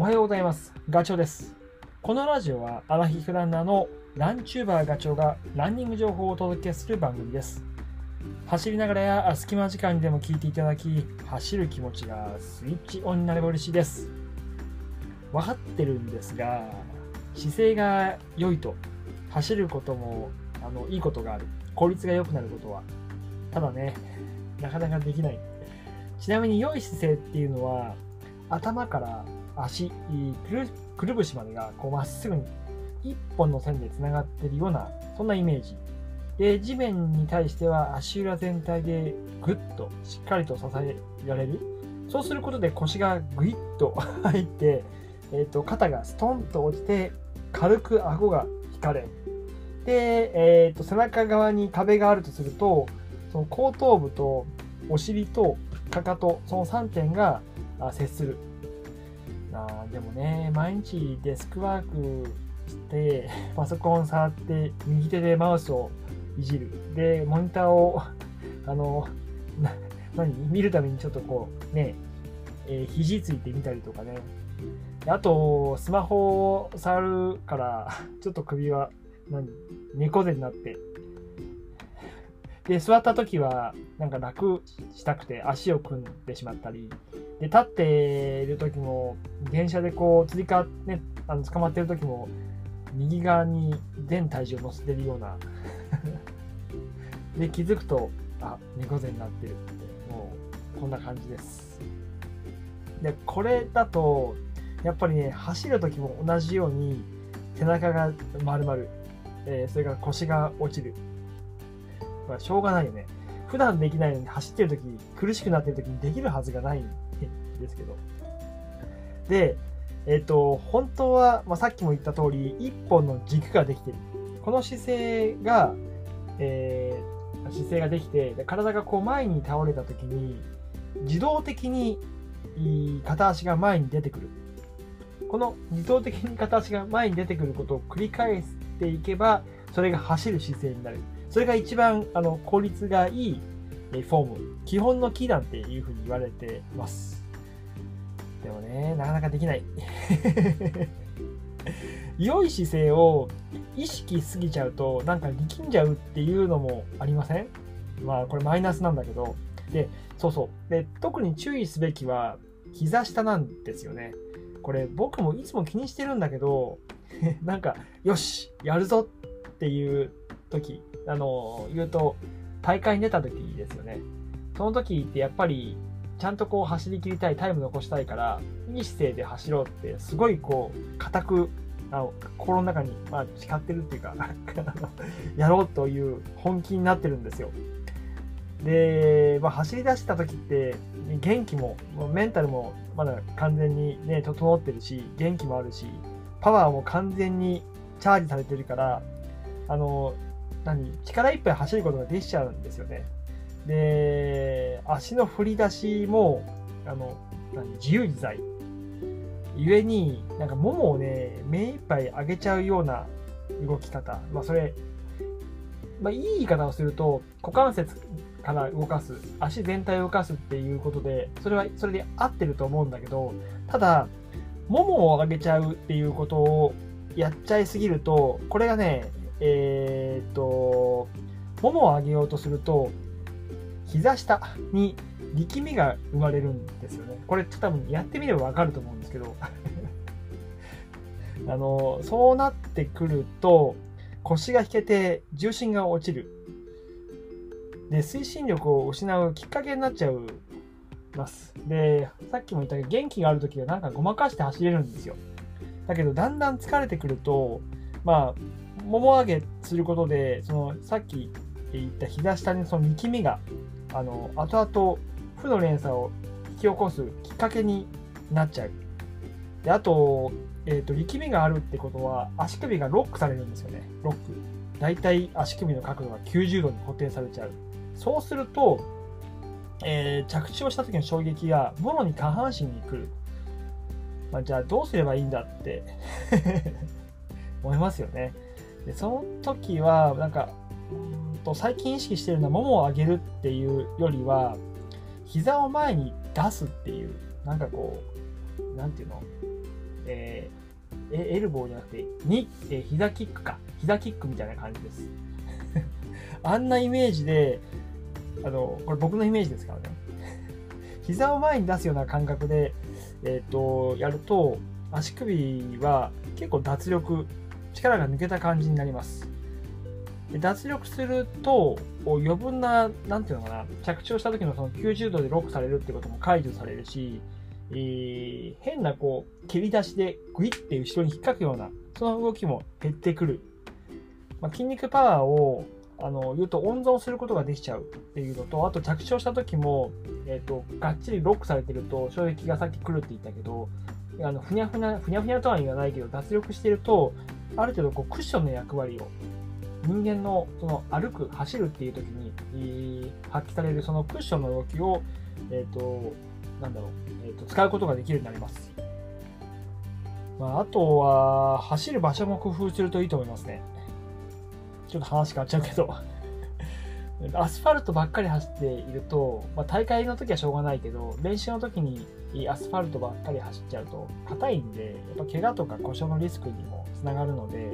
おはようございます。ガチョウです。このラジオはアラヒフランナーのランチューバーガチョウがランニング情報をお届けする番組です。走りながらや隙間時間にでも聞いていただき、走る気持ちがスイッチオンになれば嬉しいです。分かってるんですが、姿勢が良いと走ることもあのいいことがある。効率が良くなることは。ただね、なかなかできない。ちなみに良い姿勢っていうのは、頭から足、くるぶしまでがこうまっすぐに一本の線でつながっているような、そんなイメージ。で、地面に対しては足裏全体でぐっとしっかりと支えられる。そうすることで腰がぐいっと 入って、えー、と肩がストンと落ちて、軽く顎が引かれ。で、えー、と背中側に壁があるとすると、その後頭部とお尻とかかと、その3点が接する。あでもね、毎日デスクワークして、パソコン触って、右手でマウスをいじる。で、モニターを、あの、何？見るためにちょっとこう、ね、えー肘ついてみたりとかね。あと、スマホを触るから、ちょっと首は、何？猫背になって。で、座った時は、なんか楽したくて足を組んでしまったり、で、立っている時も、電車でこう、つりか、ね、あの捕まってる時も、右側に全体重を乗せてるような。で、気づくと、あ、猫背になってるって、もう、こんな感じです。で、これだと、やっぱりね、走る時も同じように、背中が丸々、えーそれから腰が落ちる。まあ、しょうがないよね。普段できないのに走ってる時、苦しくなってる時にできるはずがないんですけど。で、えっ、と、本当は、まあ、さっきも言った通り、一本の軸ができてる。この姿勢が、えー姿勢ができて、で体がこう前に倒れた時に、自動的に片足が前に出てくる。この自動的に片足が前に出てくることを繰り返していけば、それが走る姿勢になる。それが一番あの効率がいいフォーム、基本のキーなんていうふうに言われてます。でもね、なかなかできない。良い姿勢を意識しすぎちゃうと、なんか力んじゃうっていうのもありません？まあ、これマイナスなんだけど。で、そうそう。で、特に注意すべきは、膝下なんですよね。これ僕もいつも気にしてるんだけど、なんか、よし、やるぞっていう時、あの、言うと、大会に出た時ですよね。その時ってやっぱり、ちゃんとこう走り切りたい、タイム残したいから、いい姿勢で走ろうって、すごいこう、固く、あの心の中に、まあ、誓ってるっていうか、やろうという本気になってるんですよ。で、まあ、走り出した時って、元気も、メンタルもまだ完全にね、整ってるし、元気もあるし、パワーも完全にチャージされてるから、あの、何、力いっぱい走ることができちゃうんですよね。で、足の振り出しも、あの、何自由自在。ゆえに、なんかももをね、目いっぱい上げちゃうような動き方。まあそれ、まあいい言い方をすると、股関節から動かす、足全体を動かすっていうことで、それは、それで合ってると思うんだけど、ただ、ももを上げちゃうっていうことをやっちゃいすぎると、これがね、えーっと、ももを上げようとすると、膝下に力みが生まれるんですよね。これ多分やってみればわかると思うんですけど、あの、そうなってくると、腰が引けて重心が落ちる。で、推進力を失うきっかけになっちゃうます。で、さっきも言ったけど、元気があるときはなんかごまかして走れるんですよ。だけど、だんだん疲れてくると、まあ、もも上げすることで、その、さっき言った膝下にその力みが、あの、後々、負の連鎖を引き起こすきっかけになっちゃう。で、あと、えっ、と、力みがあるってことは、足首がロックされるんですよね。ロック。だいい足首の角度が90度に固定されちゃう。そうすると、えー着地をした時の衝撃がもろに下半身に来る。まあ、じゃあどうすればいいんだって 思いますよね。でその時は、なんか、うんと最近意識してるのは、ももを上げるっていうよりは、膝を前に出すっていう、なんかこう、なんていうの？えー、エルボーじゃなくて、に、え、膝キックか。膝キックみたいな感じです。あんなイメージで、あの、これ僕のイメージですからね。膝を前に出すような感覚で、えっ、ー、と、やると、足首は結構脱力、力が抜けた感じになります。脱力すると、余分な、なんていうのかな、着地をした時のその90度でロックされるってことも解除されるし、えー、変なこう、蹴り出しでグイッて後ろに引っかくような、その動きも減ってくる。まあ、筋肉パワーをあの言うと温存することができちゃうっていうのと、あと着地をした時も、えっ、ー、と、がっちりロックされてると衝撃がさっき来るって言ったけど、あのふにゃふにゃ、ふにゃふにゃとは言わないけど、脱力してると、ある程度こうクッションの役割を人間のその歩く、走るっていう時に発揮されるそのクッションの動きを、えっ、ー、と、なんだろう、えーと、使うことができるようになります。まあ、あとは、走る場所も工夫するといいと思いますね。ちょっと話変わっちゃうけどアスファルトばっかり走っていると、まあ、大会の時はしょうがないけど、練習の時にアスファルトばっかり走っちゃうと、硬いんで、やっぱ怪我とか故障のリスクにもつながるので、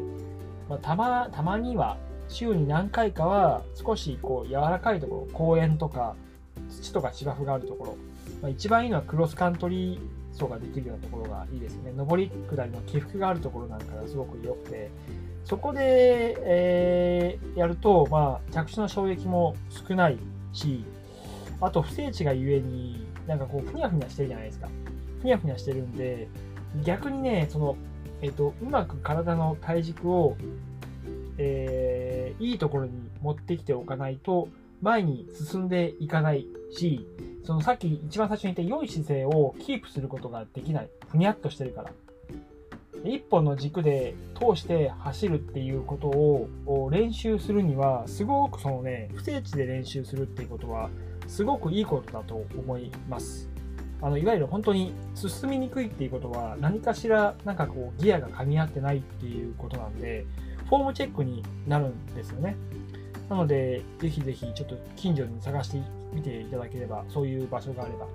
まあ、たま、たまには、週に何回かは、少しこう柔らかいところ、公園とか、土とか芝生があるところ、まあ、一番いいのはクロスカントリー走ができるようなところがいいですよね。上り下りの起伏があるところなんかがすごく良くて、そこで、えー、やると、まあ、着地の衝撃も少ないし、あと不整地がゆえに、なんかこう、ふにゃふにゃしてるじゃないですか。ふにゃふにゃしてるんで、逆にね、その、えっ、ー、と、うまく体の体軸を、えー、いいところに持ってきておかないと、前に進んでいかないし、そのさっき一番最初に言った良い姿勢をキープすることができない。ふにゃっとしてるから。一本の軸で通して走るっていうことを練習するには、すごくそのね、不整地で練習するっていうことは、すごくいいことだと思います。あの、いわゆる本当に進みにくいっていうことは、何かしらなんかこうギアが噛み合ってないっていうことなんで、フォームチェックになるんですよね。なので、ぜひぜひちょっと近所に探してみていただければ、そういう場所があれば。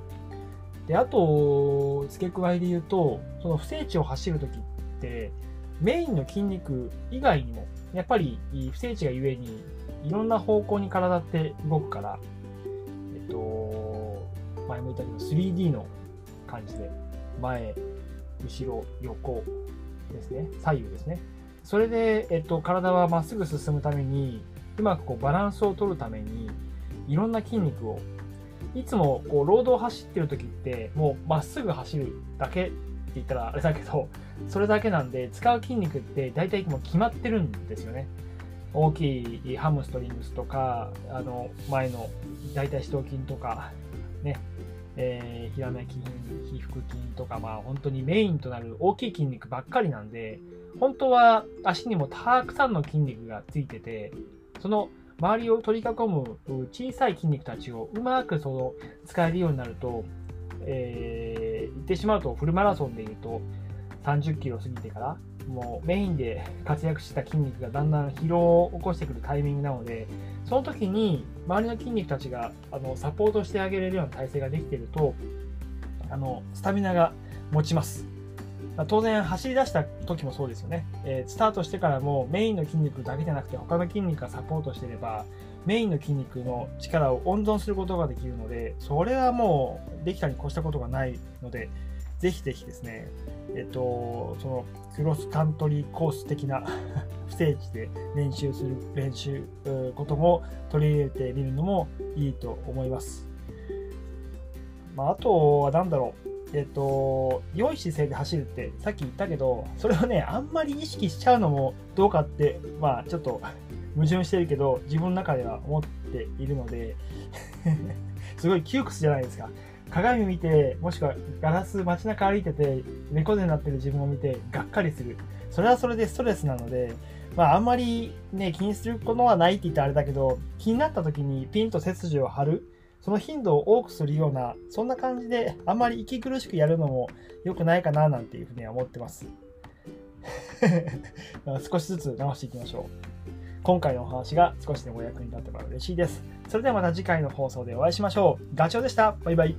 で、あと、付け加えで言うと、その不整地を走るときって、メインの筋肉以外にも、やっぱり不整地がゆえに、いろんな方向に体って動くから、えっと、前も言ったけど 3D の感じで、前、後ろ、横ですね、左右ですね。それで、えっと、体はまっすぐ進むために、うまくこうバランスを取るために、いろんな筋肉を、いつもこうロードを走ってる時って、もうまっすぐ走るだけって言ったらあれだけど、それだけなんで、使う筋肉って大体もう決まってるんですよね。大きいハムストリングスとか、あの、前の大腿四頭筋とか、ね、えー、平目筋、皮腹筋とか、まあ本当にメインとなる大きい筋肉ばっかりなんで、本当は足にもたくさんの筋肉がついてて、その周りを取り囲む小さい筋肉たちをうまくその使えるようになると、えー、言ってしまうとフルマラソンで言うと30キロ過ぎてからもうメインで活躍した筋肉がだんだん疲労を起こしてくるタイミングなのでその時に周りの筋肉たちがあのサポートしてあげれるような体制ができてるとあのスタミナが持ちます。ま当然走り出した時もそうですよね、えー、スタートしてからもメインの筋肉だけじゃなくて他の筋肉がサポートしてればメインの筋肉の力を温存することができるのでそれはもうできたに越したことがないのでぜひぜひですねえっとそのクロスカントリーコース的な不正地で練習する練習ことも取り入れてみるのもいいと思います、まあ、あとは何だろう。えっと、良い姿勢で走るってさっき言ったけど、それをね、あんまり意識しちゃうのもどうかって、まあちょっと矛盾してるけど、自分の中では思っているので すごい窮屈じゃないですか。鏡見て、もしくはガラス街中歩いてて、猫背になってる自分を見て、がっかりする。それはそれでストレスなので、まああんまりね、気にすることはないって言ったらあれだけど、気になった時にピンと背筋を張る。その頻度を多くするような、そんな感じで、あんまり息苦しくやるのも良くないかな、なんていうふうには思ってます。少しずつ直していきましょう。今回のお話が少しでもお役に立てば嬉しいです。それではまた次回の放送でお会いしましょう。ガチョウでした。バイバイ。